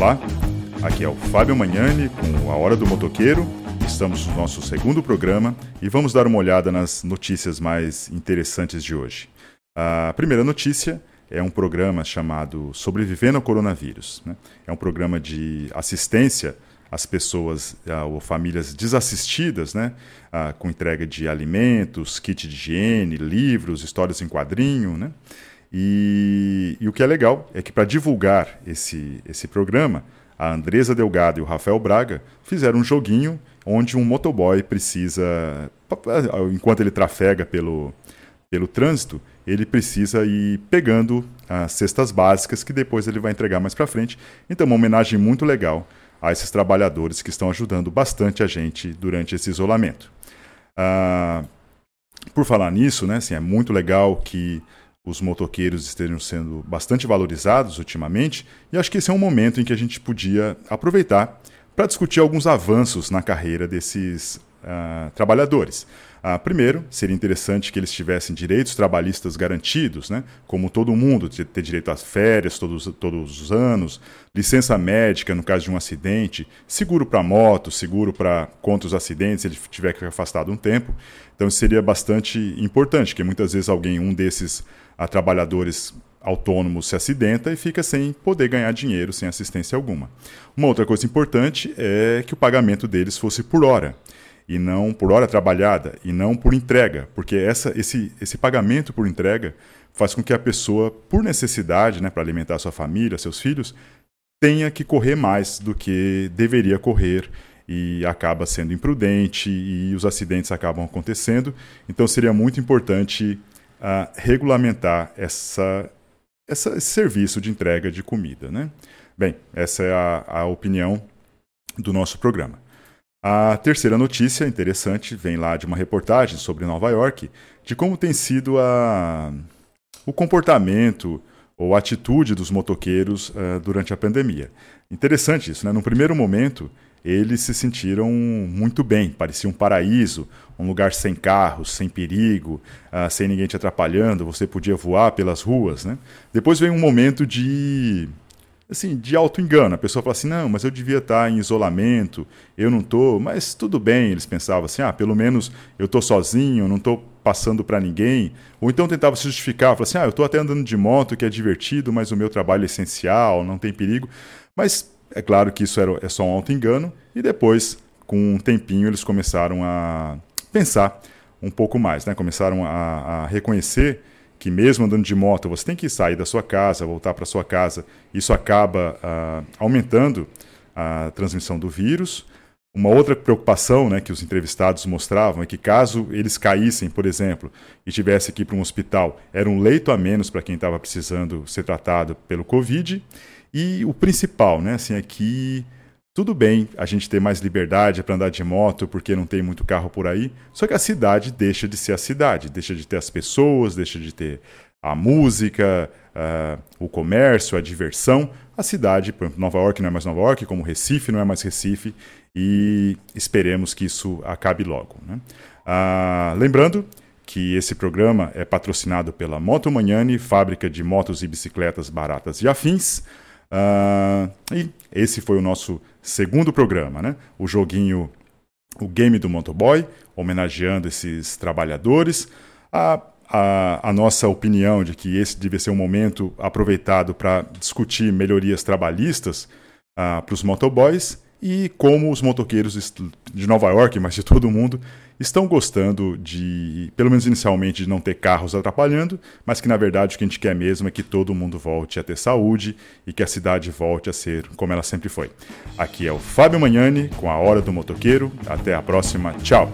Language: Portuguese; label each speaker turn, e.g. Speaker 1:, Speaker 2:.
Speaker 1: Olá, aqui é o Fábio Magnani com a Hora do Motoqueiro. Estamos no nosso segundo programa e vamos dar uma olhada nas notícias mais interessantes de hoje. A primeira notícia é um programa chamado Sobrevivendo ao Coronavírus. Né? É um programa de assistência às pessoas ou famílias desassistidas, né? Com entrega de alimentos, kit de higiene, livros, histórias em quadrinho. Né? E, e o que é legal é que para divulgar esse, esse programa, a Andresa Delgado e o Rafael Braga fizeram um joguinho onde um motoboy precisa, enquanto ele trafega pelo, pelo trânsito, ele precisa ir pegando as cestas básicas que depois ele vai entregar mais para frente. Então, uma homenagem muito legal a esses trabalhadores que estão ajudando bastante a gente durante esse isolamento. Ah, por falar nisso, né, assim, é muito legal que os motoqueiros estejam sendo bastante valorizados ultimamente, e acho que esse é um momento em que a gente podia aproveitar para discutir alguns avanços na carreira desses uh, trabalhadores. Uh, primeiro, seria interessante que eles tivessem direitos trabalhistas garantidos, né? como todo mundo, ter direito às férias todos, todos os anos, licença médica no caso de um acidente, seguro para moto, seguro para contra os acidentes, se ele tiver que ficar afastado um tempo. Então, isso seria bastante importante, que muitas vezes alguém, um desses a trabalhadores autônomos se acidenta e fica sem poder ganhar dinheiro, sem assistência alguma. Uma outra coisa importante é que o pagamento deles fosse por hora e não por hora trabalhada e não por entrega, porque essa, esse, esse pagamento por entrega faz com que a pessoa, por necessidade, né, para alimentar sua família, seus filhos, tenha que correr mais do que deveria correr e acaba sendo imprudente e os acidentes acabam acontecendo. Então seria muito importante a regulamentar essa, essa, esse serviço de entrega de comida. Né? Bem, essa é a, a opinião do nosso programa. A terceira notícia interessante vem lá de uma reportagem sobre Nova York, de como tem sido a, o comportamento ou atitude dos motoqueiros uh, durante a pandemia. Interessante isso, né? No primeiro momento, eles se sentiram muito bem, parecia um paraíso, um lugar sem carros, sem perigo, uh, sem ninguém te atrapalhando, você podia voar pelas ruas, né? Depois vem um momento de assim, de auto-engano. A pessoa fala assim: "Não, mas eu devia estar em isolamento, eu não tô", mas tudo bem, eles pensavam assim: "Ah, pelo menos eu tô sozinho, não tô passando para ninguém". Ou então tentava se justificar, falava assim: "Ah, eu tô até andando de moto, que é divertido, mas o meu trabalho é essencial, não tem perigo". Mas é claro que isso era, é só um auto-engano, e depois, com um tempinho, eles começaram a pensar um pouco mais, né? começaram a, a reconhecer que mesmo andando de moto, você tem que sair da sua casa, voltar para sua casa. Isso acaba uh, aumentando a transmissão do vírus. Uma outra preocupação né, que os entrevistados mostravam é que caso eles caíssem, por exemplo, e tivesse que ir para um hospital, era um leito a menos para quem estava precisando ser tratado pelo Covid. E o principal, né, assim, é que tudo bem a gente ter mais liberdade para andar de moto porque não tem muito carro por aí, só que a cidade deixa de ser a cidade, deixa de ter as pessoas, deixa de ter a música, uh, o comércio, a diversão. A cidade, por exemplo, Nova York não é mais Nova York, como Recife não é mais Recife, e esperemos que isso acabe logo. Né? Uh, lembrando que esse programa é patrocinado pela Moto Magnani, fábrica de motos e bicicletas baratas e afins. Uh, e esse foi o nosso segundo programa, né? O joguinho, o game do motoboy, homenageando esses trabalhadores. A, a, a nossa opinião de que esse deve ser um momento aproveitado para discutir melhorias trabalhistas uh, para os motoboys e como os motoqueiros de Nova York, mas de todo mundo, estão gostando de, pelo menos inicialmente, de não ter carros atrapalhando, mas que na verdade o que a gente quer mesmo é que todo mundo volte a ter saúde e que a cidade volte a ser como ela sempre foi. Aqui é o Fábio Magnani com a Hora do Motoqueiro. Até a próxima. Tchau!